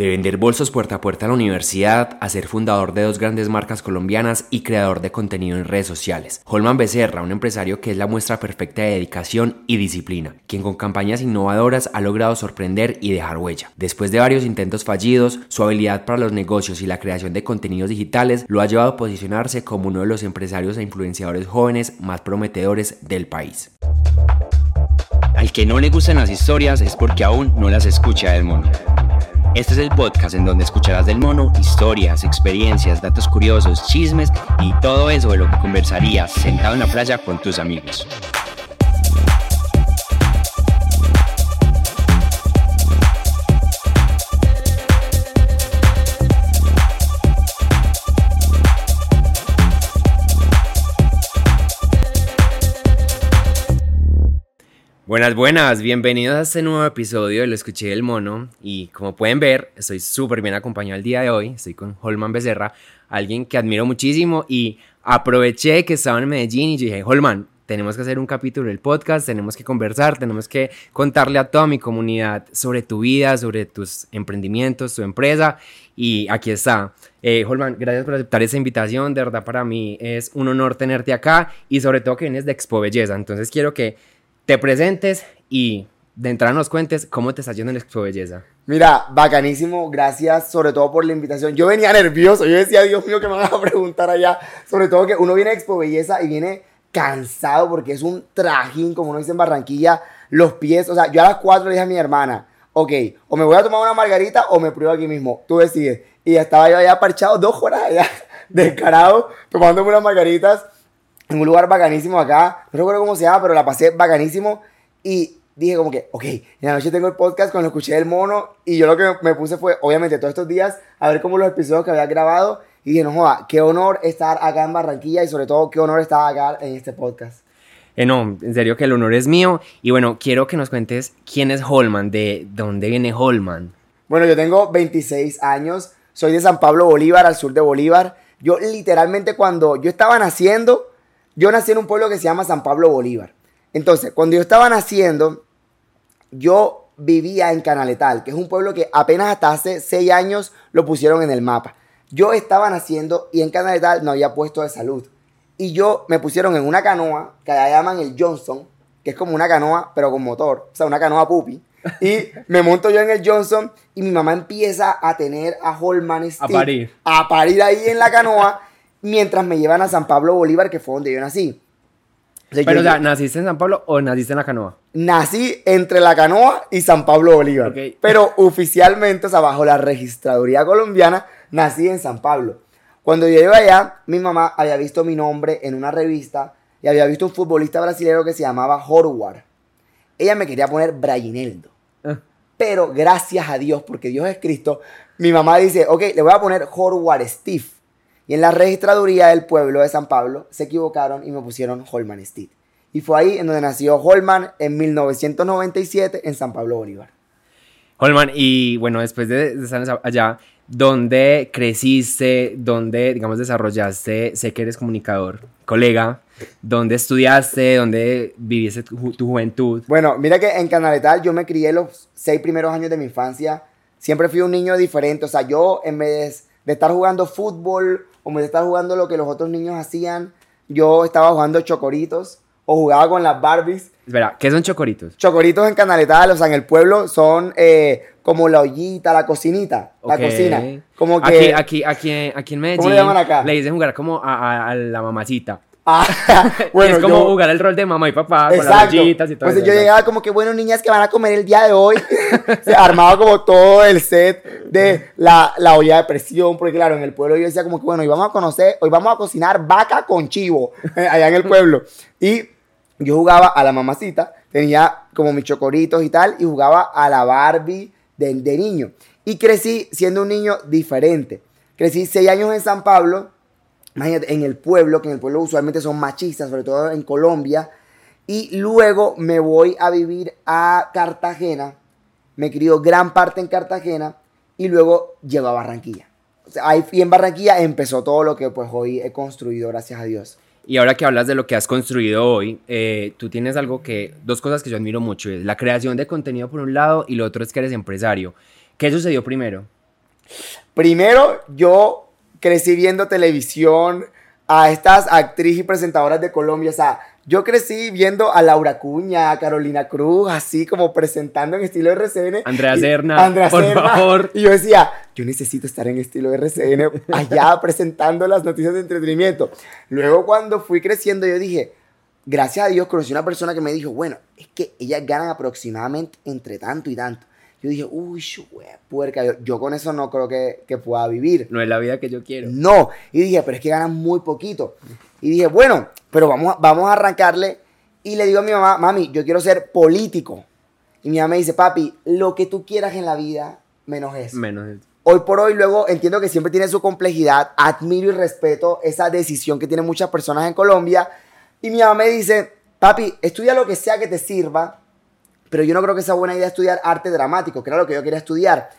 De vender bolsos puerta a puerta a la universidad, a ser fundador de dos grandes marcas colombianas y creador de contenido en redes sociales. Holman Becerra, un empresario que es la muestra perfecta de dedicación y disciplina, quien con campañas innovadoras ha logrado sorprender y dejar huella. Después de varios intentos fallidos, su habilidad para los negocios y la creación de contenidos digitales lo ha llevado a posicionarse como uno de los empresarios e influenciadores jóvenes más prometedores del país. Al que no le gustan las historias es porque aún no las escucha del mono. Este es el podcast en donde escucharás del mono historias, experiencias, datos curiosos, chismes y todo eso de lo que conversarías sentado en la playa con tus amigos. Buenas, buenas, bienvenidos a este nuevo episodio de Lo Escuché del Mono. Y como pueden ver, estoy súper bien acompañado el día de hoy, estoy con Holman Becerra, alguien que admiro muchísimo. Y aproveché que estaba en Medellín y dije, Holman, tenemos que hacer un capítulo del podcast, tenemos que conversar, tenemos que contarle a toda mi comunidad sobre tu vida, sobre tus emprendimientos, tu empresa y aquí está. Eh, Holman, gracias por aceptar esa invitación, de verdad para mí es un honor tenerte acá y sobre todo que vienes de Expo Belleza, entonces quiero que te presentes y de entrada nos cuentes cómo te está yendo en Expo Belleza. Mira, bacanísimo, gracias sobre todo por la invitación. Yo venía nervioso, yo decía, Dios mío, que me van a preguntar allá. Sobre todo que uno viene a Expo Belleza y viene cansado porque es un trajín, como uno dice en Barranquilla, los pies. O sea, yo a las 4 le dije a mi hermana, ok, o me voy a tomar una margarita o me pruebo aquí mismo, tú decides. Y estaba yo allá parchado dos horas allá, descarado, tomándome unas margaritas en un lugar bacanísimo acá. No recuerdo cómo se llama, pero la pasé bacanísimo. Y dije como que, ok, en la noche tengo el podcast cuando escuché el mono. Y yo lo que me puse fue, obviamente, todos estos días a ver cómo los episodios que había grabado. Y dije, no joda, qué honor estar acá en Barranquilla y sobre todo qué honor estar acá en este podcast. Eh, no, en serio que el honor es mío. Y bueno, quiero que nos cuentes quién es Holman, de dónde viene Holman. Bueno, yo tengo 26 años, soy de San Pablo Bolívar, al sur de Bolívar. Yo literalmente cuando yo estaba naciendo, yo nací en un pueblo que se llama San Pablo Bolívar. Entonces, cuando yo estaba naciendo, yo vivía en Canaletal, que es un pueblo que apenas hasta hace seis años lo pusieron en el mapa. Yo estaba naciendo y en Canaletal no había puesto de salud. Y yo me pusieron en una canoa que allá llaman el Johnson, que es como una canoa, pero con motor, o sea, una canoa pupi. Y me monto yo en el Johnson y mi mamá empieza a tener a Holman Stick, a parir. A parir ahí en la canoa mientras me llevan a San Pablo Bolívar, que fue donde yo nací. Pero, o sea, ¿naciste en San Pablo o naciste en la canoa? Nací entre la canoa y San Pablo Bolívar. Pero oficialmente, o sea, bajo la registraduría colombiana, nací en San Pablo. Cuando yo iba allá, mi mamá había visto mi nombre en una revista y había visto un futbolista brasileño que se llamaba Horward. Ella me quería poner Brayineldo. Ah. Pero gracias a Dios, porque Dios es Cristo, mi mamá dice, ok, le voy a poner Horward Steve. Y en la registraduría del pueblo de San Pablo se equivocaron y me pusieron Holman Steed. Y fue ahí en donde nació Holman en 1997 en San Pablo Bolívar. Holman, y bueno, después de estar allá, ¿dónde creciste? ¿Dónde, digamos, desarrollaste? Sé que eres comunicador, colega. ¿Dónde estudiaste? ¿Dónde viviste tu, tu juventud? Bueno, mira que en Canaletal yo me crié los seis primeros años de mi infancia. Siempre fui un niño diferente. O sea, yo en vez de estar jugando fútbol o me estar jugando lo que los otros niños hacían, yo estaba jugando chocoritos o jugaba con las Barbies. Espera, ¿qué son chocoritos? Chocoritos en Canaletal, o sea, en el pueblo son eh, como la ollita, la cocinita, la cocina. Como que, aquí, aquí, aquí, aquí en Medellín ¿Cómo le llaman acá? Le dicen jugar como a la mamacita. Ah, bueno, es como jugar el rol de mamá y papá con las ollitas y todo Pues yo llegaba como que, bueno, niñas que van a comer el día de hoy. Se armaba como todo el set de la, la, olla de presión, porque claro, en el pueblo yo decía como que, bueno, hoy vamos a conocer, hoy vamos a cocinar vaca con chivo, allá en el pueblo. Y yo jugaba a la mamacita, tenía como mis chocoritos y tal, y jugaba a la Barbie de, de niño. Y crecí siendo un niño diferente. Crecí seis años en San Pablo, imagínate, en el pueblo, que en el pueblo usualmente son machistas, sobre todo en Colombia. Y luego me voy a vivir a Cartagena. Me crió gran parte en Cartagena y luego llego a Barranquilla. O sea, ahí y en Barranquilla empezó todo lo que pues hoy he construido, gracias a Dios. Y ahora que hablas de lo que has construido hoy, eh, tú tienes algo que, dos cosas que yo admiro mucho, es la creación de contenido por un lado y lo otro es que eres empresario. ¿Qué sucedió primero? Primero, yo crecí viendo televisión a estas actrices y presentadoras de Colombia. O sea, yo crecí viendo a Laura Cuña, a Carolina Cruz, así como presentando en estilo RCN. Andrea Serna, Andrea por Serna. favor. Y yo decía, yo necesito estar en estilo RCN allá presentando las noticias de entretenimiento. Luego cuando fui creciendo yo dije, gracias a Dios conocí una persona que me dijo, bueno, es que ellas ganan aproximadamente entre tanto y tanto. Yo dije, uy, shue, puerca, yo, yo con eso no creo que, que pueda vivir. No es la vida que yo quiero. No. Y dije, pero es que ganan muy poquito. Y dije, bueno, pero vamos, a- vamos a arrancarle. Y le digo a mi mamá, mami, yo quiero ser político. Y mi mamá me dice, papi, lo que tú quieras en la vida, menos eso. Menos eso. Hoy por hoy, luego entiendo que siempre tiene su complejidad. Admiro y respeto esa decisión que tienen muchas personas en Colombia. Y mi mamá me dice, papi, estudia lo que sea que te sirva, pero yo no creo que sea buena idea estudiar arte dramático, que era lo que yo quería estudiar.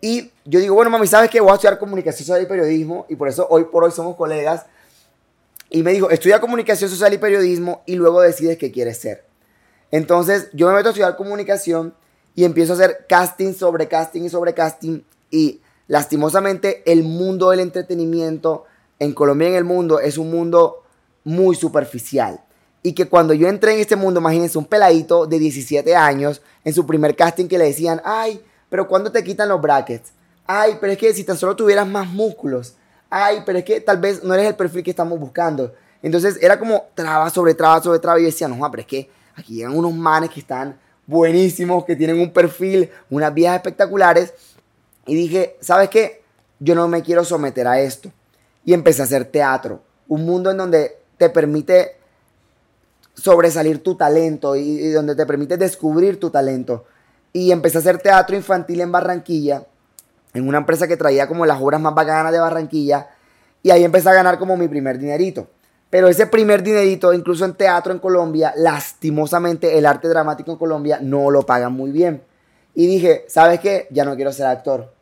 Y yo digo, bueno, mami, ¿sabes qué? Voy a estudiar comunicación social y periodismo, y por eso hoy por hoy somos colegas. Y me dijo, estudia comunicación social y periodismo y luego decides qué quieres ser. Entonces yo me meto a estudiar comunicación y empiezo a hacer casting sobre casting y sobre casting. Y lastimosamente el mundo del entretenimiento en Colombia y en el mundo es un mundo muy superficial. Y que cuando yo entré en este mundo, imagínense un peladito de 17 años en su primer casting que le decían, ay, pero ¿cuándo te quitan los brackets? Ay, pero es que si tan solo tuvieras más músculos. Ay, pero es que tal vez no eres el perfil que estamos buscando. Entonces era como traba sobre traba sobre traba. Y yo decía, no, pero es que aquí llegan unos manes que están buenísimos, que tienen un perfil, unas vías espectaculares. Y dije, ¿sabes qué? Yo no me quiero someter a esto. Y empecé a hacer teatro. Un mundo en donde te permite sobresalir tu talento y, donde te permite descubrir tu talento. Y empecé a hacer teatro infantil en Barranquilla, en una empresa que traía como las obras más bacanas de Barranquilla. Y ahí empecé a ganar como mi primer dinerito. Pero ese primer dinerito, incluso en teatro en Colombia, lastimosamente el arte dramático en Colombia no lo pagan muy bien. Y dije, ¿sabes qué? Ya no quiero ser actor.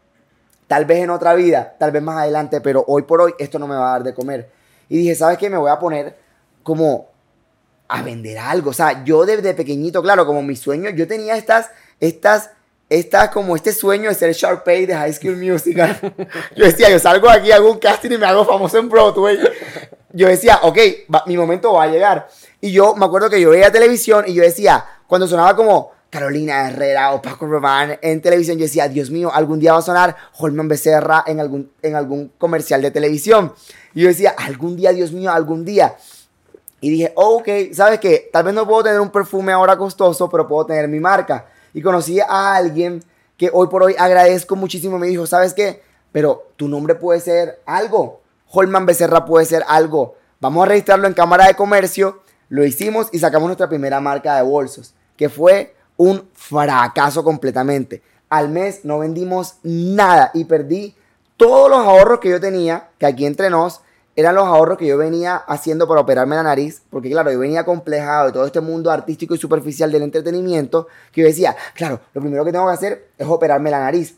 Tal vez en otra vida, tal vez más adelante, pero hoy por hoy esto no me va a dar de comer. Y dije, ¿sabes qué? Me voy a poner como a vender algo. O sea, yo desde pequeñito, claro, como mi sueño, yo tenía estas, estas, estas, como este sueño de ser Sharpay de High School Musical. yo decía, yo salgo aquí, hago un casting y me hago famoso en Broadway. Yo decía, ok, va- mi momento va a llegar. Y yo me acuerdo que yo veía televisión y yo decía, cuando sonaba como Carolina Herrera o Paco Rabanne en televisión, yo decía, Dios mío, algún día va a sonar Holman Becerra en algún, en algún comercial de televisión. Y yo decía, algún día, Dios mío, algún día. Y dije, oh, ok, ¿sabes qué? Tal vez no puedo tener un perfume ahora costoso, pero puedo tener mi marca. Y conocí a alguien que hoy por hoy agradezco muchísimo. Me dijo, ¿sabes qué? Pero tu nombre puede ser algo. Holman Becerra puede ser algo. Vamos a registrarlo en Cámara de Comercio. Lo hicimos y sacamos nuestra primera marca de bolsos, que fue un fracaso completamente. Al mes no vendimos nada y perdí todos los ahorros que yo tenía, que aquí entre nos, eran los ahorros que yo venía haciendo para operarme la nariz, porque claro, yo venía complejado de todo este mundo artístico y superficial del entretenimiento, que yo decía, claro, lo primero que tengo que hacer es operarme la nariz.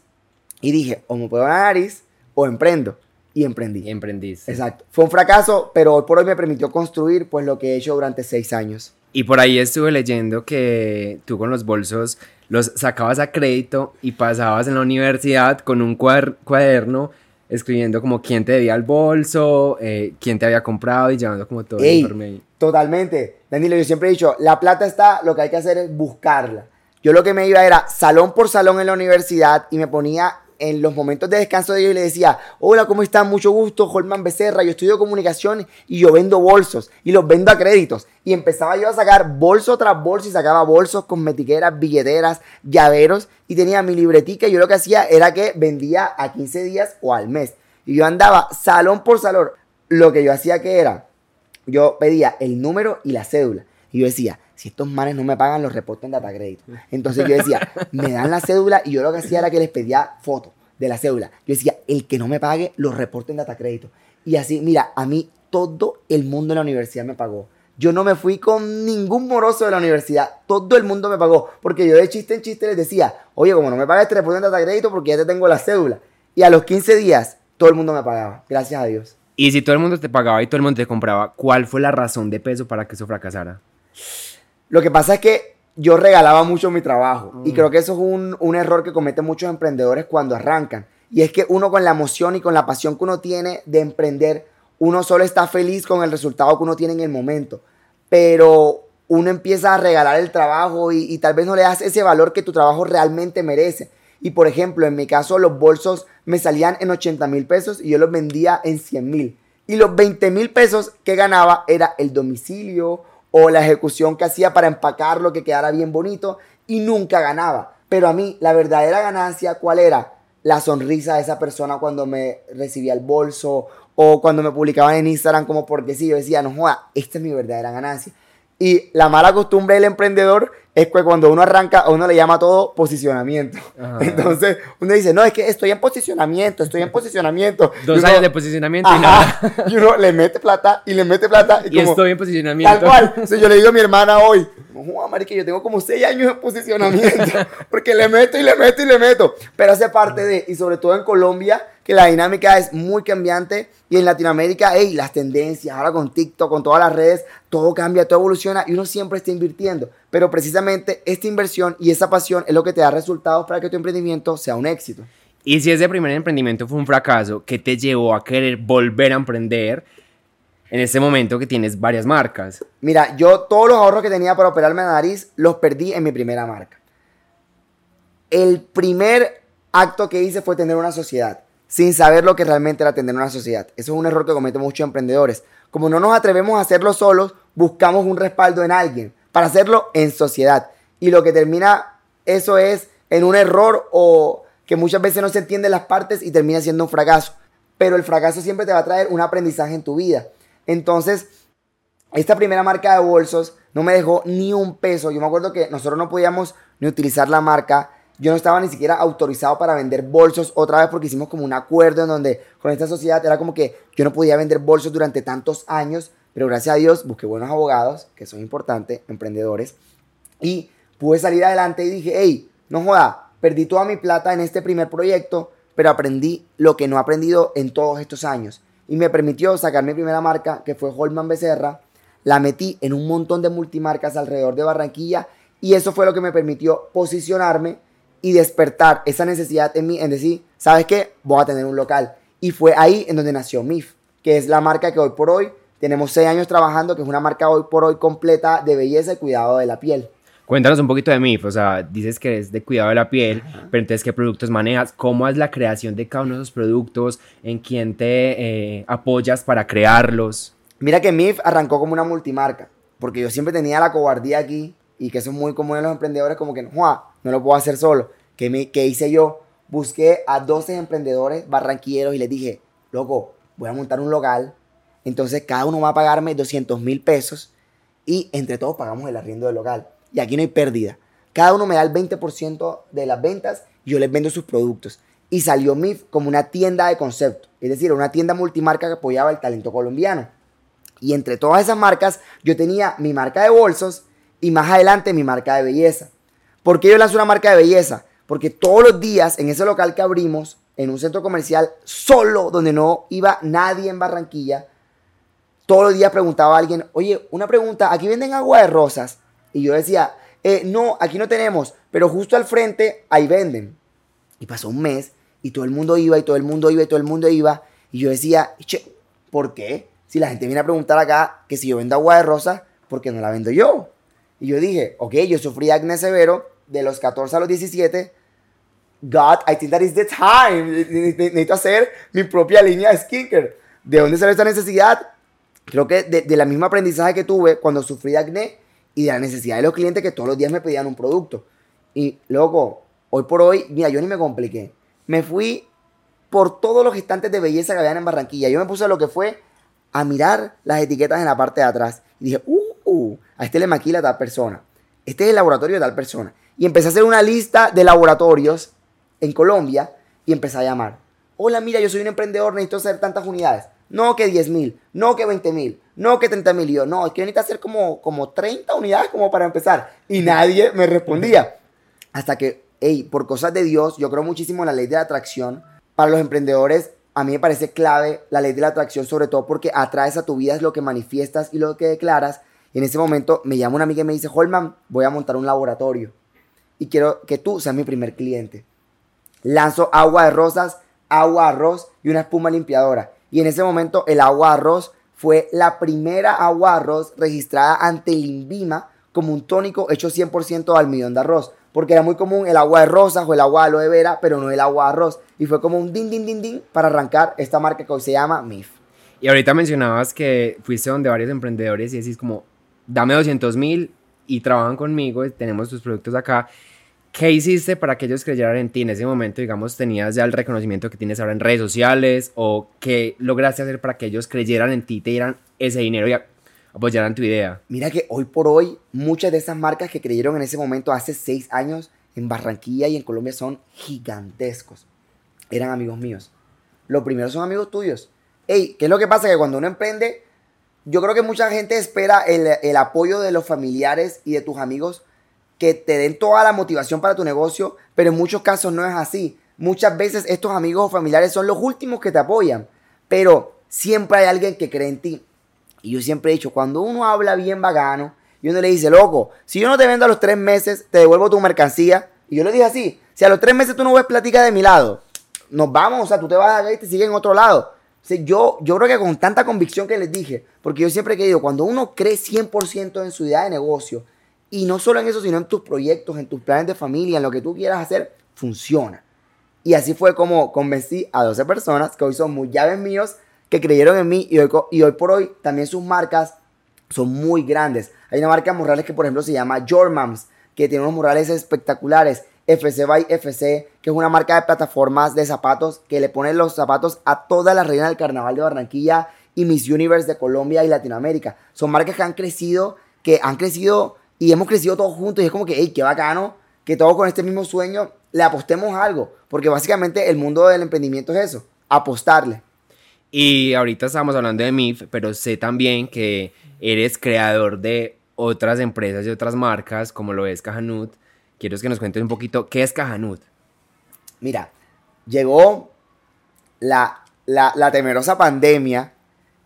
Y dije, o me opero la nariz o emprendo. Y emprendí. Y emprendiste. Exacto. Fue un fracaso, pero hoy por hoy me permitió construir pues lo que he hecho durante seis años. Y por ahí estuve leyendo que tú con los bolsos los sacabas a crédito y pasabas en la universidad con un cuader- cuaderno escribiendo como quién te debía el bolso, eh, quién te había comprado y llevando como todo el informe ahí. Totalmente. Danilo, yo siempre he dicho, la plata está, lo que hay que hacer es buscarla. Yo lo que me iba era salón por salón en la universidad y me ponía en los momentos de descanso de ellos le decía, hola, ¿cómo están? Mucho gusto, Holman Becerra, yo estudio comunicación y yo vendo bolsos y los vendo a créditos. Y empezaba yo a sacar bolso tras bolso y sacaba bolsos, cosmetiqueras, billeteras, llaveros y tenía mi libretica y yo lo que hacía era que vendía a 15 días o al mes. Y yo andaba salón por salón. Lo que yo hacía que era, yo pedía el número y la cédula. Y yo decía, si estos manes no me pagan, los reporten data crédito. Entonces yo decía, me dan la cédula y yo lo que hacía era que les pedía fotos de la cédula. Yo decía, el que no me pague, los reporten data crédito. Y así, mira, a mí todo el mundo en la universidad me pagó. Yo no me fui con ningún moroso de la universidad. Todo el mundo me pagó. Porque yo de chiste en chiste les decía, oye, como no me pagas, te reporten data crédito porque ya te tengo la cédula. Y a los 15 días, todo el mundo me pagaba. Gracias a Dios. Y si todo el mundo te pagaba y todo el mundo te compraba, ¿cuál fue la razón de peso para que eso fracasara? Lo que pasa es que yo regalaba mucho mi trabajo. Y Mm. creo que eso es un, un error que cometen muchos emprendedores cuando arrancan. Y es que uno con la emoción y con la pasión que uno tiene de emprender, uno solo está feliz con el resultado que uno tiene en el momento. Pero uno empieza a regalar el trabajo y, y tal vez no le das ese valor que tu trabajo realmente merece. Y por ejemplo, en mi caso, los bolsos me salían en 80 mil pesos y yo los vendía en 100 mil. Y los 20 mil pesos que ganaba era el domicilio o la ejecución que hacía para empacarlo, que quedara bien bonito y nunca ganaba. Pero a mí la verdadera ganancia, ¿cuál era? La sonrisa de esa persona cuando me recibía el bolso o cuando me publicaban en Instagram como porque sí, yo decía, no joda, esta es mi verdadera ganancia. Y la mala costumbre del emprendedor es que cuando uno arranca, a uno le llama todo posicionamiento. Entonces, uno dice, no, es que estoy en posicionamiento, estoy en posicionamiento. Dos años de posicionamiento y nada. Y uno le mete plata y le mete plata. Y, estoy en posicionamiento. Tal cual. Entonces yo le digo a mi hermana hoy, no, que yo tengo como seis años en posicionamiento, porque le meto y le meto y le meto. Pero hace parte de, y sobre todo en Colombia, que la dinámica es muy cambiante y en Latinoamérica, hey, las tendencias, ahora con TikTok, con todas las redes, todo cambia, todo evoluciona y uno siempre está invirtiendo. Pero precisamente esta inversión y esa pasión es lo que te da resultados para que tu emprendimiento sea un éxito. Y si ese primer emprendimiento fue un fracaso, ¿qué te llevó a querer volver a emprender en este momento que tienes varias marcas? Mira, yo todos los ahorros que tenía para operarme la nariz los perdí en mi primera marca. El primer acto que hice fue tener una sociedad sin saber lo que realmente era atender una sociedad. Eso es un error que cometen muchos emprendedores. Como no nos atrevemos a hacerlo solos, buscamos un respaldo en alguien para hacerlo en sociedad. Y lo que termina eso es en un error o que muchas veces no se entienden las partes y termina siendo un fracaso. Pero el fracaso siempre te va a traer un aprendizaje en tu vida. Entonces, esta primera marca de bolsos no me dejó ni un peso. Yo me acuerdo que nosotros no podíamos ni utilizar la marca yo no estaba ni siquiera autorizado para vender bolsos otra vez porque hicimos como un acuerdo en donde con esta sociedad era como que yo no podía vender bolsos durante tantos años, pero gracias a Dios busqué buenos abogados, que son importantes, emprendedores, y pude salir adelante y dije, hey, no joda, perdí toda mi plata en este primer proyecto, pero aprendí lo que no he aprendido en todos estos años. Y me permitió sacar mi primera marca, que fue Holman Becerra, la metí en un montón de multimarcas alrededor de Barranquilla, y eso fue lo que me permitió posicionarme y despertar esa necesidad en mí en decir, ¿sabes qué? Voy a tener un local. Y fue ahí en donde nació MIF, que es la marca que hoy por hoy tenemos seis años trabajando, que es una marca hoy por hoy completa de belleza y cuidado de la piel. Cuéntanos un poquito de MIF, o sea, dices que es de cuidado de la piel, pero entonces, ¿qué productos manejas? ¿Cómo es la creación de cada uno de esos productos? ¿En quién te eh, apoyas para crearlos? Mira que MIF arrancó como una multimarca, porque yo siempre tenía la cobardía aquí, y que eso es muy común en los emprendedores, como que, no lo puedo hacer solo. ¿Qué, me, ¿Qué hice yo? Busqué a 12 emprendedores barranquilleros y les dije, loco, voy a montar un local. Entonces cada uno va a pagarme 200 mil pesos y entre todos pagamos el arriendo del local. Y aquí no hay pérdida. Cada uno me da el 20% de las ventas yo les vendo sus productos. Y salió MIF como una tienda de concepto, es decir, una tienda multimarca que apoyaba el talento colombiano. Y entre todas esas marcas, yo tenía mi marca de bolsos y más adelante mi marca de belleza. ¿Por qué yo lanzo una marca de belleza? Porque todos los días en ese local que abrimos, en un centro comercial solo, donde no iba nadie en Barranquilla, todos los días preguntaba a alguien, oye, una pregunta, ¿aquí venden agua de rosas? Y yo decía, eh, no, aquí no tenemos, pero justo al frente ahí venden. Y pasó un mes y todo el mundo iba y todo el mundo iba y todo el mundo iba. Y yo decía, che, ¿por qué? Si la gente viene a preguntar acá que si yo vendo agua de rosas, ¿por qué no la vendo yo? Y yo dije, ok, yo sufrí acné severo, de los 14 a los 17, God, I think that is the time. Necesito hacer mi propia línea de skincare. ¿De dónde sale esta necesidad? Creo que de, de la misma aprendizaje que tuve cuando sufrí acné y de la necesidad de los clientes que todos los días me pedían un producto. Y luego, hoy por hoy, mira, yo ni me compliqué. Me fui por todos los estantes de belleza que habían en Barranquilla. Yo me puse lo que fue a mirar las etiquetas en la parte de atrás. Y dije, uh, a este le maquila tal persona. Este es el laboratorio de tal persona y empecé a hacer una lista de laboratorios en Colombia y empecé a llamar. Hola, mira, yo soy un emprendedor, necesito hacer tantas unidades. No que 10 mil, no que 20 mil, no que 30 mil. yo, no, es que necesito hacer como, como 30 unidades como para empezar. Y nadie me respondía. Hasta que, hey, por cosas de Dios, yo creo muchísimo en la ley de la atracción. Para los emprendedores, a mí me parece clave la ley de la atracción, sobre todo porque atraes a tu vida es lo que manifiestas y lo que declaras. Y en ese momento me llama una amiga y me dice, Holman, voy a montar un laboratorio y quiero que tú seas mi primer cliente. Lanzo agua de rosas agua arroz y una espuma limpiadora. Y en ese momento el agua arroz fue la primera agua arroz registrada ante el INVIMA como un tónico hecho 100% de almidón de arroz. Porque era muy común el agua de rosas o el agua de aloe vera, pero no el agua de arroz. Y fue como un din, din, din, din para arrancar esta marca que hoy se llama MIF. Y ahorita mencionabas que fuiste donde varios emprendedores y decís como, dame 200 mil y trabajan conmigo, tenemos tus productos acá. ¿Qué hiciste para que ellos creyeran en ti en ese momento? Digamos, ¿tenías ya el reconocimiento que tienes ahora en redes sociales? ¿O qué lograste hacer para que ellos creyeran en ti, te dieran ese dinero y apoyaran tu idea? Mira que hoy por hoy muchas de esas marcas que creyeron en ese momento hace seis años en Barranquilla y en Colombia son gigantescos. Eran amigos míos. Los primeros son amigos tuyos. Ey, ¿qué es lo que pasa? Que cuando uno emprende, yo creo que mucha gente espera el, el apoyo de los familiares y de tus amigos que te den toda la motivación para tu negocio, pero en muchos casos no es así. Muchas veces estos amigos o familiares son los últimos que te apoyan, pero siempre hay alguien que cree en ti. Y yo siempre he dicho, cuando uno habla bien vagano y uno le dice, loco, si yo no te vendo a los tres meses, te devuelvo tu mercancía. Y yo le dije así, si a los tres meses tú no ves plática de mi lado, nos vamos, o sea, tú te vas acá y te sigues en otro lado. Yo, yo creo que con tanta convicción que les dije, porque yo siempre he querido, cuando uno cree 100% en su idea de negocio, y no solo en eso, sino en tus proyectos, en tus planes de familia, en lo que tú quieras hacer, funciona. Y así fue como convencí a 12 personas que hoy son muy llaves míos, que creyeron en mí y hoy, y hoy por hoy también sus marcas son muy grandes. Hay una marca de murales que por ejemplo se llama Jormams, que tiene unos murales espectaculares. FC by FC, que es una marca de plataformas de zapatos que le pone los zapatos a toda la reina del carnaval de Barranquilla y Miss Universe de Colombia y Latinoamérica. Son marcas que han crecido, que han crecido y hemos crecido todos juntos y es como que, hey, qué bacano que todos con este mismo sueño le apostemos algo, porque básicamente el mundo del emprendimiento es eso, apostarle. Y ahorita estamos hablando de MIF, pero sé también que eres creador de otras empresas y otras marcas, como lo es Cajanut. Quiero que nos cuentes un poquito qué es Cajanut. Mira, llegó la, la, temerosa pandemia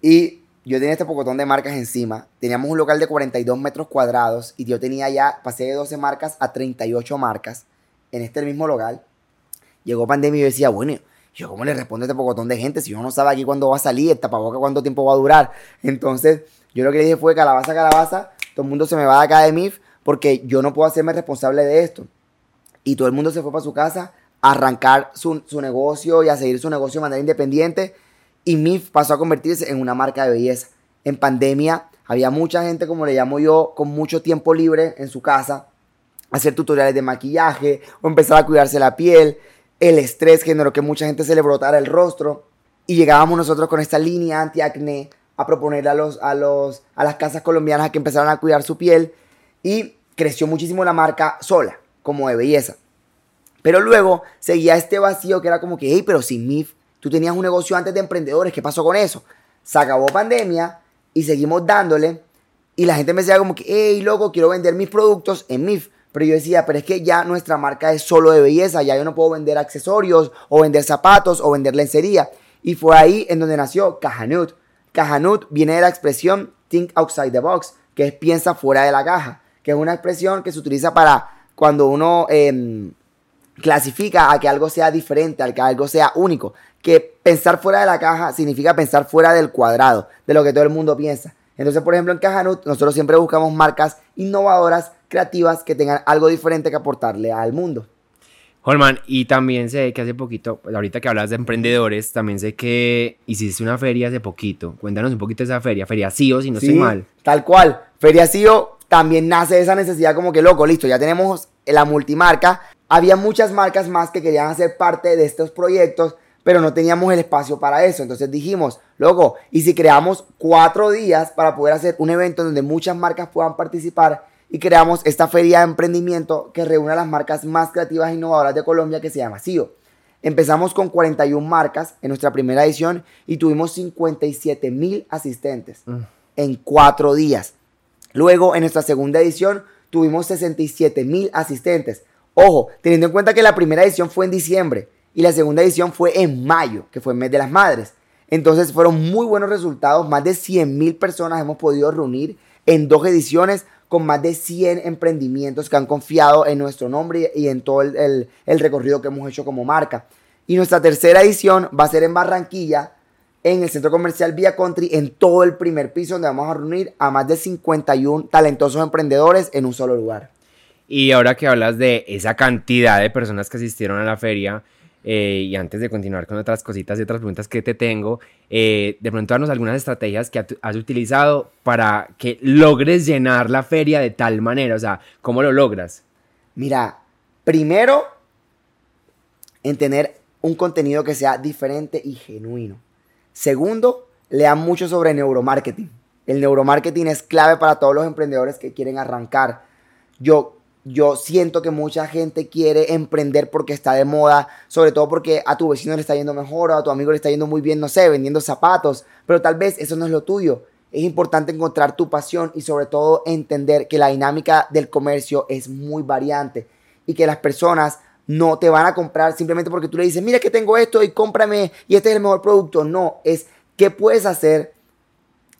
y yo tenía este pocotón de marcas encima. Teníamos un local de 42 metros cuadrados y yo tenía ya, pasé de 12 marcas a 38 marcas en este mismo local. Llegó pandemia y yo decía, bueno, yo cómo le respondo a este pocotón de gente si yo no sabe aquí cuándo va a salir, el tapaboca cuánto tiempo va a durar. Entonces, yo lo que le dije fue calabaza, calabaza, todo el mundo se me va de acá de MIF porque yo no puedo hacerme responsable de esto. Y todo el mundo se fue para su casa a arrancar su, su negocio y a seguir su negocio de manera independiente y MIF pasó a convertirse en una marca de belleza. En pandemia había mucha gente, como le llamo yo, con mucho tiempo libre en su casa, hacer tutoriales de maquillaje o empezar a cuidarse la piel. El estrés generó que mucha gente se le brotara el rostro y llegábamos nosotros con esta línea anti-acné a proponerle a, los, a, los, a las casas colombianas que empezaran a cuidar su piel y creció muchísimo la marca sola, como de belleza. Pero luego seguía este vacío que era como que, hey, pero sin MIF Tú tenías un negocio antes de emprendedores, ¿qué pasó con eso? Se acabó pandemia y seguimos dándole. Y la gente me decía como que, hey, loco, quiero vender mis productos en MIF. Pero yo decía, pero es que ya nuestra marca es solo de belleza, ya yo no puedo vender accesorios o vender zapatos o vender lencería. Y fue ahí en donde nació Cajanut. Cajanut viene de la expresión think outside the box, que es piensa fuera de la caja, que es una expresión que se utiliza para cuando uno em, clasifica a que algo sea diferente, a que algo sea único que pensar fuera de la caja significa pensar fuera del cuadrado, de lo que todo el mundo piensa. Entonces, por ejemplo, en Cajanut nosotros siempre buscamos marcas innovadoras, creativas, que tengan algo diferente que aportarle al mundo. Holman, y también sé que hace poquito, pues, ahorita que hablas de emprendedores, también sé que hiciste una feria hace poquito. Cuéntanos un poquito de esa feria, Feria CIO, si no estoy mal. Tal cual, Feria CIO también nace esa necesidad como que, loco, listo, ya tenemos la multimarca. Había muchas marcas más que querían hacer parte de estos proyectos, pero no teníamos el espacio para eso. Entonces dijimos, loco, ¿y si creamos cuatro días para poder hacer un evento donde muchas marcas puedan participar y creamos esta feria de emprendimiento que reúne a las marcas más creativas e innovadoras de Colombia que se llama CIO? Empezamos con 41 marcas en nuestra primera edición y tuvimos 57 mil asistentes mm. en cuatro días. Luego, en nuestra segunda edición, tuvimos 67 mil asistentes. Ojo, teniendo en cuenta que la primera edición fue en diciembre y la segunda edición fue en mayo, que fue el mes de las madres. Entonces fueron muy buenos resultados, más de 100 mil personas hemos podido reunir en dos ediciones con más de 100 emprendimientos que han confiado en nuestro nombre y en todo el, recorrido que hemos hecho como marca. Y nuestra tercera edición va a ser en Barranquilla, en el Centro Comercial Vía Country, en todo el primer piso, donde vamos a reunir a más de 51 talentosos emprendedores en un solo lugar. Y ahora que hablas de esa cantidad de personas que asistieron a la feria, eh, y antes de continuar con otras cositas y otras preguntas que te tengo, eh, de pronto darnos algunas estrategias que has utilizado para que logres llenar la feria de tal manera, o sea, ¿cómo lo logras? Mira, primero, en tener un contenido que sea diferente y genuino. Segundo, lean mucho sobre neuromarketing. El neuromarketing es clave para todos los emprendedores que quieren arrancar. Yo yo siento que mucha gente quiere emprender porque está de moda, sobre todo porque a tu vecino le está yendo mejor o a tu amigo le está yendo muy bien, no sé, vendiendo zapatos, pero tal vez eso no es lo tuyo. Es importante encontrar tu pasión y sobre todo entender que la dinámica del comercio es muy variante y que las personas no te van a comprar simplemente porque tú le dices, mira que tengo esto y cómprame y este es el mejor producto. No, es qué puedes hacer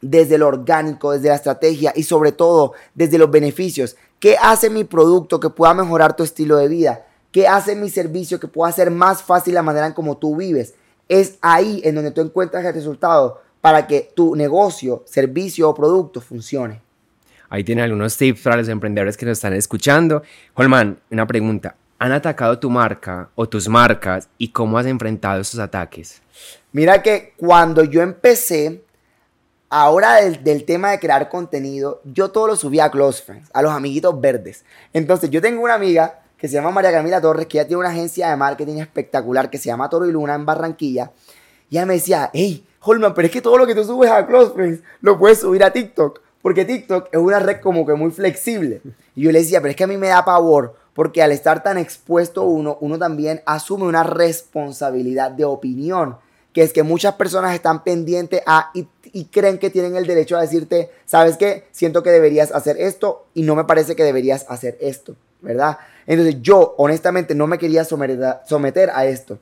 desde lo orgánico, desde la estrategia y sobre todo desde los beneficios. ¿Qué hace mi producto que pueda mejorar tu estilo de vida? ¿Qué hace mi servicio que pueda hacer más fácil la manera en cómo tú vives? Es ahí en donde tú encuentras el resultado para que tu negocio, servicio o producto funcione. Ahí tiene algunos tips para los emprendedores que nos están escuchando. Holman, una pregunta. ¿Han atacado tu marca o tus marcas y cómo has enfrentado esos ataques? Mira que cuando yo empecé, ahora del, tema de crear contenido, yo todo lo subía a Close Friends, a los amiguitos verdes. Entonces, yo tengo una amiga que se llama María Camila Torres, que ella tiene una agencia de marketing espectacular que se llama Toro y Luna en Barranquilla. Y ella me decía, hey, Holman, pero es que todo lo que tú subes a Close Friends lo puedes subir a TikTok. Porque TikTok es una red como que muy flexible. Y yo le decía, pero es que a mí me da pavor, porque al estar tan expuesto uno, uno también asume una responsabilidad de opinión que es que muchas personas están pendientes a y, creen que tienen el derecho a decirte, ¿sabes qué? Siento que deberías hacer esto y no me parece que deberías hacer esto, ¿verdad? Entonces yo honestamente no me quería someter, a esto.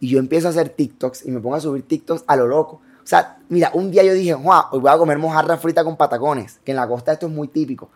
Y yo empiezo a hacer TikToks y me pongo a subir TikToks a lo loco. O sea, mira, un día yo dije, Juan, hoy voy a comer mojarra frita con patacones, que en la costa esto es muy típico.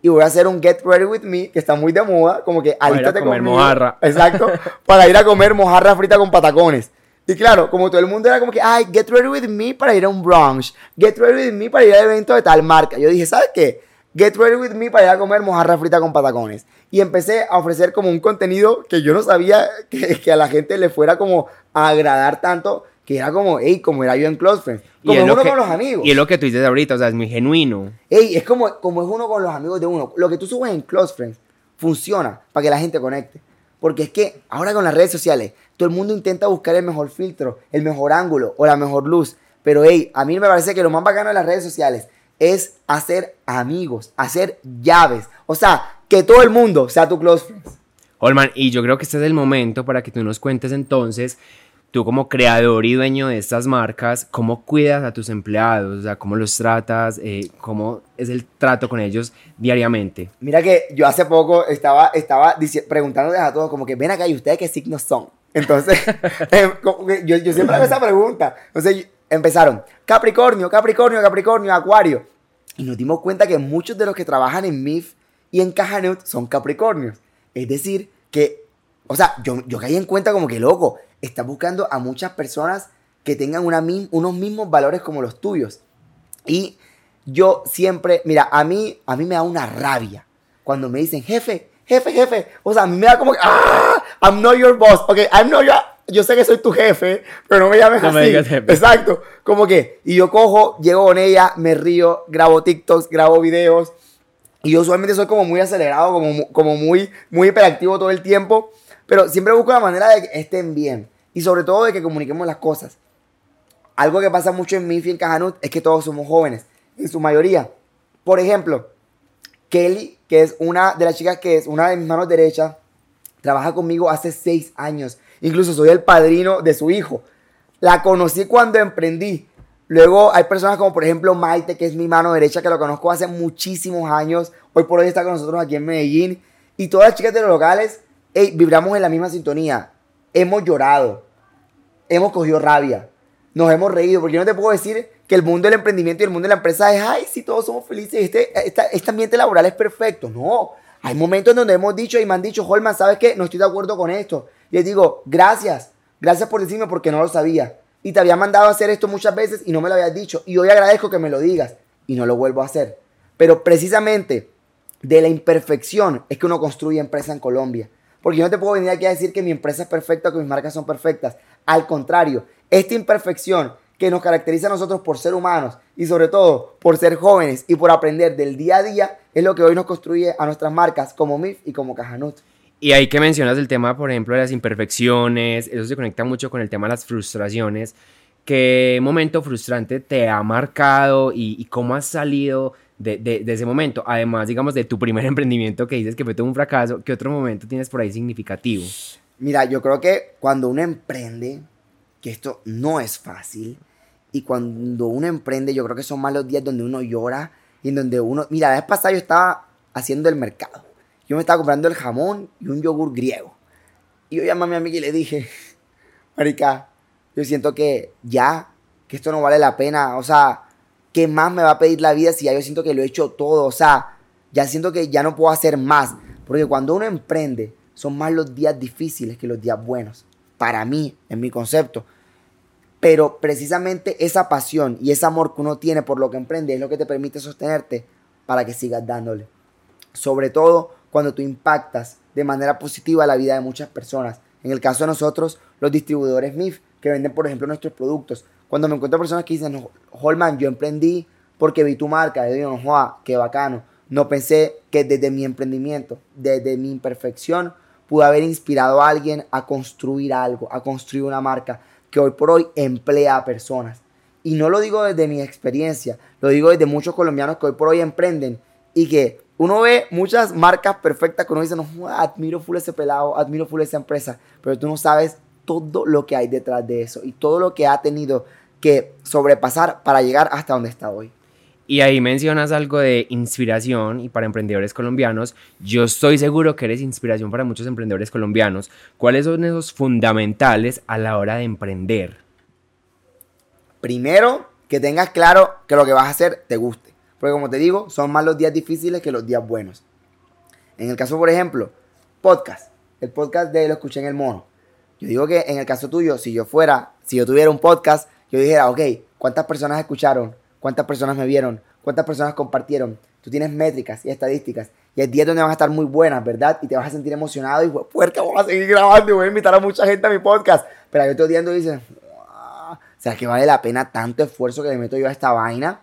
Y voy a hacer un Get Ready With Me, que está muy de moda, como que alístate comer mojarra. Exacto, para ir a comer mojarra frita con patacones. Y claro, como todo el mundo era como que, ay, get ready with me para ir a un brunch, get ready with me para ir al evento de tal marca. Yo dije, ¿sabes qué? Get ready with me para ir a comer mojarra frita con patacones. Y empecé a ofrecer como un contenido que yo no sabía que, a la gente le fuera como a agradar tanto, que era como, hey, como era yo en Close Friends. Como es uno con los amigos. Y es lo que tú dices ahorita, o sea, es muy genuino. Ey, es como, como es uno con los amigos de uno. Lo que tú subes en Close Friends funciona para que la gente conecte. Porque es que ahora con las redes sociales, todo el mundo intenta buscar el mejor filtro, el mejor ángulo o la mejor luz. Pero hey, a mí me parece que lo más bacano de las redes sociales es hacer amigos, hacer llaves. O sea, que todo el mundo sea tu close friend. Holman, y yo creo que este es el momento para que tú nos cuentes entonces tú como creador y dueño de estas marcas, ¿cómo cuidas a tus empleados? O sea, ¿cómo los tratas? Eh, ¿Cómo es el trato con ellos diariamente? Mira que yo hace poco estaba, estaba preguntándoles a todos como que, ven acá, ¿y ustedes qué signos son? Entonces, em, yo, yo, siempre hago esa pregunta. Entonces, empezaron, Capricornio, Capricornio, Capricornio, Acuario. Y nos dimos cuenta que muchos de los que trabajan en MIF y en Cajanut son Capricornios. Es decir, que, o sea, yo, yo caí en cuenta como que, loco, estás buscando a muchas personas que tengan una, unos mismos valores como los tuyos. Y yo siempre, mira, a mí, a mí me da una rabia cuando me dicen, jefe, jefe, jefe. O sea, a mí me da como que, ¡ah! I'm not your boss. Ok, I'm not your... Yo sé que soy tu jefe, pero no me llames así. Exacto. Como que, y yo cojo, llego con ella, me río, grabo TikToks, grabo videos. Y yo usualmente soy como muy acelerado, como, como muy, muy hiperactivo todo el tiempo. Pero siempre busco la manera de que estén bien. Y sobre todo de que comuniquemos las cosas. Algo que pasa mucho en mi y en Cajanut es que todos somos jóvenes. En su mayoría. Por ejemplo, Kelly, que es una de las chicas que es una de mis manos derechas, trabaja conmigo hace seis años. Incluso soy el padrino de su hijo. La conocí cuando emprendí. Luego hay personas como por ejemplo Maite, que es mi mano derecha, que lo conozco hace muchísimos años. Hoy por hoy está con nosotros aquí en Medellín. Y todas las chicas de los locales vibramos en la misma sintonía. Hemos llorado, hemos cogido rabia, nos hemos reído, porque yo no te puedo decir que el mundo del emprendimiento y el mundo de la empresa es, ay, si todos somos felices, este, este ambiente laboral es perfecto. No, hay momentos en donde hemos dicho y me han dicho, Holman, ¿sabes qué? No estoy de acuerdo con esto. Y les digo, gracias, Gracias por decirme porque no lo sabía. Y te había mandado a hacer esto muchas veces y no me lo habías dicho. Y hoy agradezco que me lo digas y no lo vuelvo a hacer. Pero precisamente de la imperfección es que uno construye empresa en Colombia. Porque yo no te puedo venir aquí a decir que mi empresa es perfecta que mis marcas son perfectas. Al contrario, esta imperfección que nos caracteriza a nosotros por ser humanos y sobre todo por ser jóvenes y por aprender del día a día es lo que hoy nos construye a nuestras marcas como MIF y como Cajanut. Y ahí que mencionas el tema, por ejemplo, de las imperfecciones, eso se conecta mucho con el tema de las frustraciones. ¿Qué momento frustrante te ha marcado y, cómo has salido de, de, ese momento? Además, digamos, de tu primer emprendimiento que dices que fue todo un fracaso, ¿qué otro momento tienes por ahí significativo? Mira, yo creo que cuando uno emprende, que esto no es fácil, y cuando uno emprende, yo creo que son más los días donde uno llora y en donde uno... Mira, la vez pasada yo estaba haciendo el mercado. Yo me estaba comprando el jamón y un yogur griego. Y yo llamé a mi amiga y le dije, Marica, yo siento que ya, que esto no vale la pena. O sea, ¿qué más me va a pedir la vida si ya yo siento que lo he hecho todo? O sea, ya siento que ya no puedo hacer más. Porque cuando uno emprende, son más los días difíciles que los días buenos. Para mí, en mi concepto. Pero precisamente esa pasión y ese amor que uno tiene por lo que emprende es lo que te permite sostenerte para que sigas dándole. Sobre todo cuando tú impactas de manera positiva la vida de muchas personas. En el caso de nosotros, los distribuidores MIF, que venden, por ejemplo, nuestros productos. Cuando me encuentro personas que dicen, Holman, yo emprendí porque vi tu marca, yo digo, no, joa, qué bacano. No pensé que desde mi emprendimiento, desde mi imperfección, pude haber inspirado a alguien a construir algo, a construir una marca que hoy por hoy emplea a personas. Y no lo digo desde mi experiencia, lo digo desde muchos colombianos que hoy por hoy emprenden y que uno ve muchas marcas perfectas que uno dice, no, admiro full ese pelado, admiro full esa empresa, pero tú no sabes todo lo que hay detrás de eso y todo lo que ha tenido que sobrepasar para llegar hasta donde está hoy. Y ahí mencionas algo de inspiración y para emprendedores colombianos. Yo estoy seguro que eres inspiración para muchos emprendedores colombianos. ¿Cuáles son esos fundamentales a la hora de emprender? Primero, que tengas claro que lo que vas a hacer te guste. Porque como te digo, son más los días difíciles que los días buenos. En el caso, por ejemplo, podcast. El podcast de Lo escuché en el mono. Yo digo que en el caso tuyo, si yo fuera, si yo tuviera un podcast, yo dijera, ok, ¿cuántas personas escucharon? cuántas personas me vieron, cuántas personas compartieron. Tú tienes métricas y estadísticas. Y hay días donde van a estar muy buenas, ¿verdad? Y te vas a sentir emocionado y, puerca, voy a seguir grabando y voy a invitar a mucha gente a mi podcast. Pero hay otros días donde dices, o sea, que vale la pena tanto esfuerzo que le meto yo a esta vaina.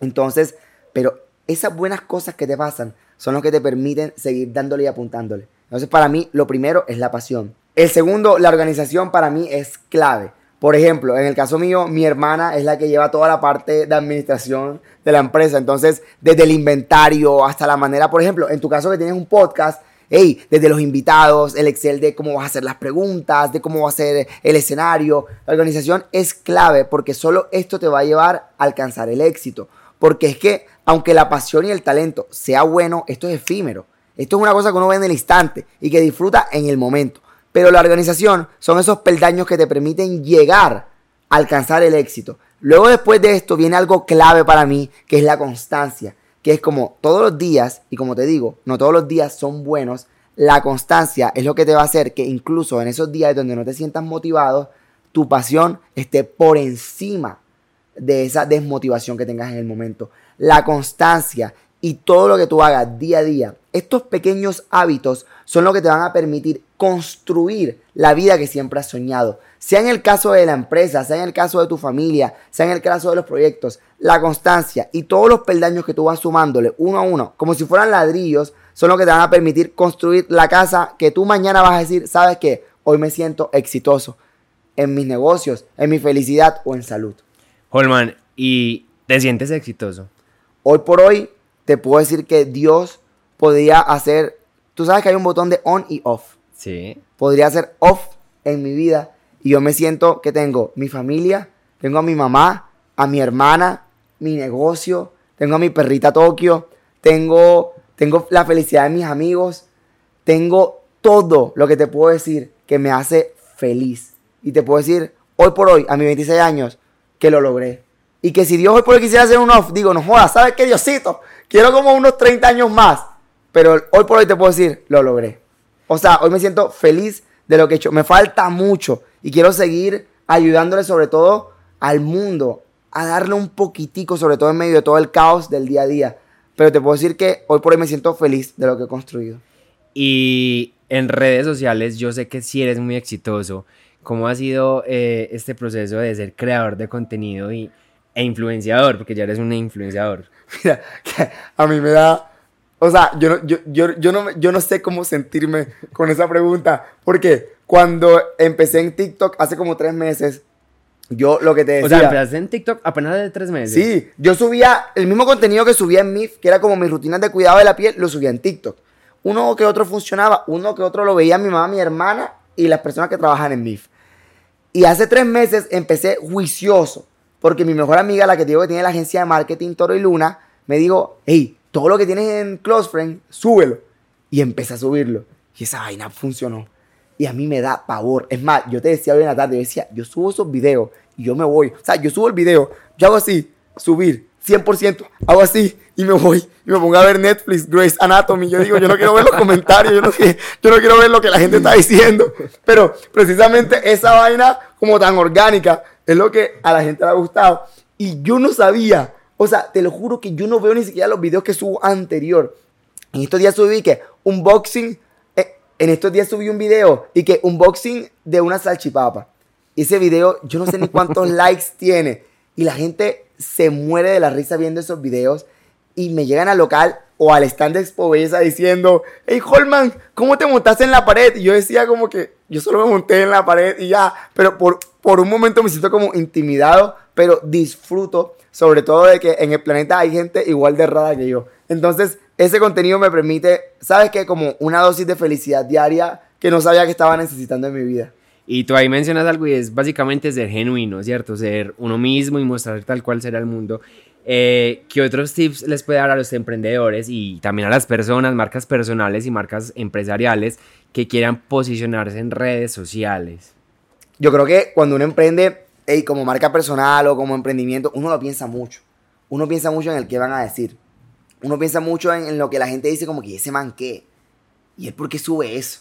Entonces, pero esas buenas cosas que te pasan son los que te permiten seguir dándole y apuntándole. Entonces, para mí, lo primero es la pasión. El segundo, la organización para mí es clave. Por ejemplo, en el caso mío, mi hermana es la que lleva toda la parte de administración de la empresa. Entonces, desde el inventario hasta la manera, por ejemplo, en tu caso que tienes un podcast, hey, desde los invitados, el Excel de cómo vas a hacer las preguntas, de cómo va a ser el escenario. La organización es clave porque solo esto te va a llevar a alcanzar el éxito. Porque es que, aunque la pasión y el talento sea bueno, esto es efímero. Esto es una cosa que uno ve en el instante y que disfruta en el momento. Pero la organización son esos peldaños que te permiten llegar a alcanzar el éxito. Luego después de esto viene algo clave para mí, que es la constancia, que es como todos los días, y como te digo, no todos los días son buenos, la constancia es lo que te va a hacer que incluso en esos días donde no te sientas motivado, tu pasión esté por encima de esa desmotivación que tengas en el momento. La constancia y todo lo que tú hagas día a día, estos pequeños hábitos son lo que te van a permitir construir la vida que siempre has soñado. Sea en el caso de la empresa, sea en el caso de tu familia, sea en el caso de los proyectos, la constancia y todos los peldaños que tú vas sumándole uno a uno, como si fueran ladrillos, son lo que te van a permitir construir la casa que tú mañana vas a decir, sabes que hoy me siento exitoso en mis negocios, en mi felicidad o en salud. Holman, ¿y te sientes exitoso? Hoy por hoy te puedo decir que Dios podría hacer, tú sabes que hay un botón de on y off. Sí. Podría hacer off en mi vida y yo me siento que tengo mi familia, tengo a mi mamá, a mi hermana, mi negocio, tengo a mi perrita Tokio, tengo, tengo la felicidad de mis amigos, tengo todo lo que te puedo decir que me hace feliz. Y te puedo decir, hoy por hoy, a mis 26 años, que lo logré. Y que si Dios hoy por hoy quisiera hacer un off, digo, no jodas, ¿sabes qué, Diosito? Quiero como unos 30 años más. Pero hoy por hoy te puedo decir, lo logré. O sea, hoy me siento feliz de lo que he hecho. Me falta mucho y quiero seguir ayudándole sobre todo al mundo a darle un poquitico, sobre todo en medio de todo el caos del día a día. Pero te puedo decir que hoy por hoy me siento feliz de lo que he construido. Y en redes sociales yo sé que sí eres muy exitoso. ¿Cómo ha sido eh, este proceso de ser creador de contenido y, e influenciador? Porque ya eres un influenciador. Mira, a mí me da... O sea, yo no, yo, yo, yo, no, yo no sé cómo sentirme con esa pregunta. Porque cuando empecé en TikTok hace como tres meses, yo lo que te decía... O sea, empezaste en TikTok apenas de tres meses. Sí, yo subía el mismo contenido que subía en MIF, que era como mis rutinas de cuidado de la piel, lo subía en TikTok. Uno que otro funcionaba, uno que otro lo veía mi mamá, mi hermana y las personas que trabajan en MIF. Y hace tres meses empecé juicioso, porque mi mejor amiga, la que te digo que tiene la agencia de marketing Toro y Luna, me dijo, hey, todo lo que tienes en Close Friend, súbelo. Y empecé a subirlo. Y esa vaina funcionó. Y a mí me da pavor. Es más, yo te decía hoy en la tarde, yo decía, yo subo esos videos y yo me voy. O sea, yo subo el video, yo hago así, subir, 100%, hago así y me voy. Y me pongo a ver Netflix, Grace Anatomy. Yo digo, yo no quiero ver los comentarios, yo no, yo no quiero ver lo que la gente está diciendo. Pero precisamente esa vaina como tan orgánica es lo que a la gente le ha gustado. Y yo no sabía, o sea, te lo juro que yo no veo ni siquiera los videos que subo anterior. En estos días subí que unboxing, eh, en estos días subí un video y que unboxing de una salchipapa. Ese video, yo no sé ni cuántos likes tiene. Y la gente se muere de la risa viendo esos videos. Y me llegan al local o al stand de Expo Belleza diciendo, hey Holman, ¿cómo te montaste en la pared? Y yo decía como que yo solo me monté en la pared y ya. Pero por, por un momento me siento como intimidado, pero disfruto sobre todo de que en el planeta hay gente igual de rara que yo. Entonces, ese contenido me permite, ¿sabes qué? Como una dosis de felicidad diaria que no sabía que estaba necesitando en mi vida. Y tú ahí mencionas algo y es básicamente ser genuino, ¿cierto? Ser uno mismo y mostrar tal cual será el mundo. Eh, ¿Qué otros tips les puede dar a los emprendedores y también a las personas, marcas personales y marcas empresariales que quieran posicionarse en redes sociales? Yo creo que cuando uno emprende, hey, como marca personal o como emprendimiento, uno lo piensa mucho. Uno piensa mucho en el que van a decir. Uno piensa mucho en, lo que la gente dice como que ese man qué. Y él por qué sube eso.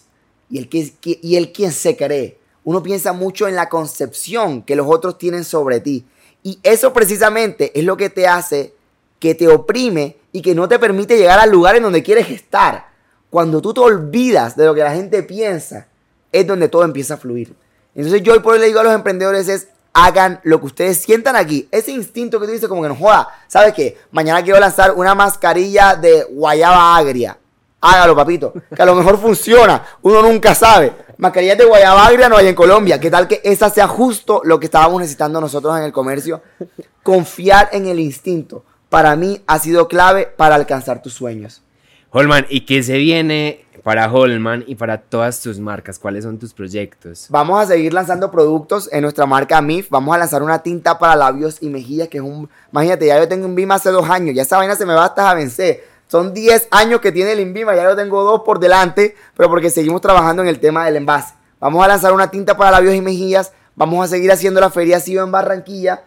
Y él, que, y él quién se cree uno piensa mucho en la concepción que los otros tienen sobre ti. Y eso precisamente es lo que te hace que te oprime y que no te permite llegar al lugar en donde quieres estar. Cuando tú te olvidas de lo que la gente piensa, es donde todo empieza a fluir. Entonces yo hoy por hoy le digo a los emprendedores es, hagan lo que ustedes sientan aquí. Ese instinto que tú dices como que no joda. ¿Sabes qué? Mañana quiero lanzar una mascarilla de guayaba agria. Hágalo, papito. Que a lo mejor funciona. Uno nunca sabe. Mascarillas de guayaba agria no hay en Colombia. ¿Qué tal que esa sea justo lo que estábamos necesitando nosotros en el comercio? Confiar en el instinto. Para mí ha sido clave para alcanzar tus sueños. Holman, ¿y qué se viene para Holman y para todas tus marcas? ¿Cuáles son tus proyectos? Vamos a seguir lanzando productos en nuestra marca MIF. Vamos a lanzar una tinta para labios y mejillas, que es un... Imagínate, ya yo tengo un BIM hace dos años. Ya esa vaina se me va hasta a vencer. Son 10 años que tiene el Inbima, ya yo tengo dos por delante, pero porque seguimos trabajando en el tema del envase. Vamos a lanzar una tinta para labios y mejillas, vamos a seguir haciendo la feria SIO en Barranquilla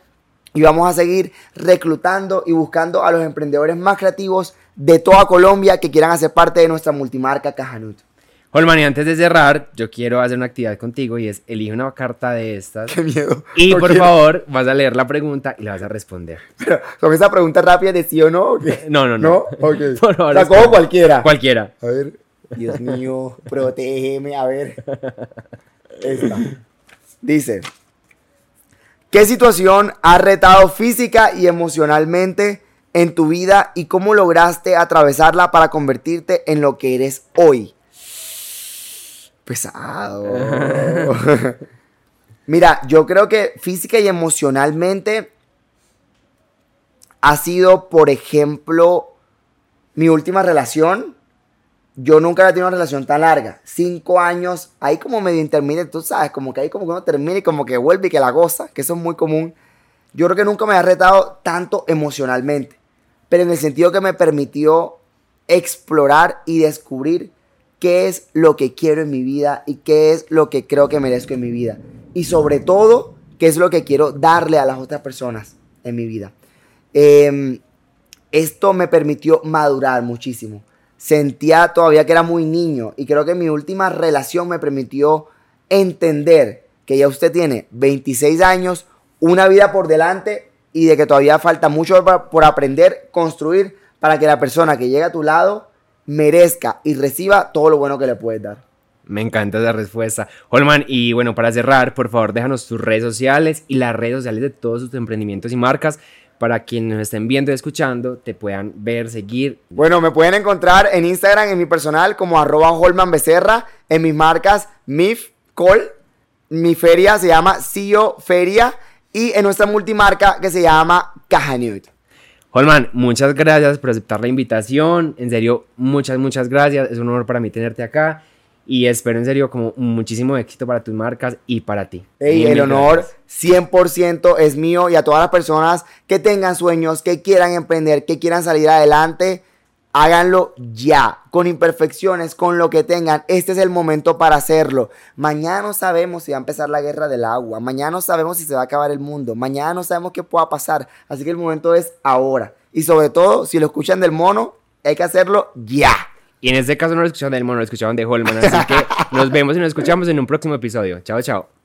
y vamos a seguir reclutando y buscando a los emprendedores más creativos de toda Colombia que quieran hacer parte de nuestra multimarca Cajanut. Holman, y antes de cerrar, yo quiero hacer una actividad contigo y es elige una carta de estas. Qué miedo. Y por favor, vas a leer la pregunta y la vas a responder. Pero con esa pregunta rápida de sí o no. ¿o? No, no, no. ¿No? Ok. Por favor, la cojo cualquiera. Cualquiera. A ver. Dios mío, protégeme. A ver. Esta. Dice. ¿Qué situación ha retado física y emocionalmente en tu vida y cómo lograste atravesarla para convertirte en lo que eres hoy? Pesado. Mira, yo creo que física y emocionalmente ha sido, por ejemplo, mi última relación. Yo nunca había tenido una relación tan larga. Cinco años, ahí como medio intermedio, tú sabes, como que ahí como que uno termina y como que vuelve y que la goza, que eso es muy común. Yo creo que nunca me ha retado tanto emocionalmente, pero en el sentido que me permitió explorar y descubrir qué es lo que quiero en mi vida y qué es lo que creo que merezco en mi vida. Y sobre todo, qué es lo que quiero darle a las otras personas en mi vida. Eh, esto me permitió madurar muchísimo. Sentía todavía que era muy niño y creo que mi última relación me permitió entender que ya usted tiene 26 años, una vida por delante y de que todavía falta mucho por aprender, construir para que la persona que llegue a tu lado merezca y reciba todo lo bueno que le puedes dar. Me encanta esa respuesta. Holman, y bueno, para cerrar, por favor, déjanos tus redes sociales y las redes sociales de todos tus emprendimientos y marcas para quienes nos estén viendo y escuchando, te puedan ver, seguir. Bueno, me pueden encontrar en Instagram, en mi personal, como arroba Holman Becerra, en mis marcas MIF, Col, mi feria se llama CEO Feria y en nuestra multimarca que se llama Caja Nude. Holman, muchas gracias por aceptar la invitación. En serio, muchas, muchas gracias. Es un honor para mí tenerte acá. Y espero en serio como muchísimo éxito para tus marcas y para ti. Hey, el honor 100% es mío y a todas las personas que tengan sueños, que quieran emprender, que quieran salir adelante, háganlo ya, con imperfecciones, con lo que tengan. Este es el momento para hacerlo. Mañana no sabemos si va a empezar la guerra del agua, mañana no sabemos si se va a acabar el mundo, mañana no sabemos qué pueda pasar. Así que el momento es ahora. Y sobre todo, si lo escuchan del mono, hay que hacerlo ya. Y en este caso no lo escuchaban del mono, lo escuchaban de Holman. Así que nos vemos y nos escuchamos en un próximo episodio. Chao, chao.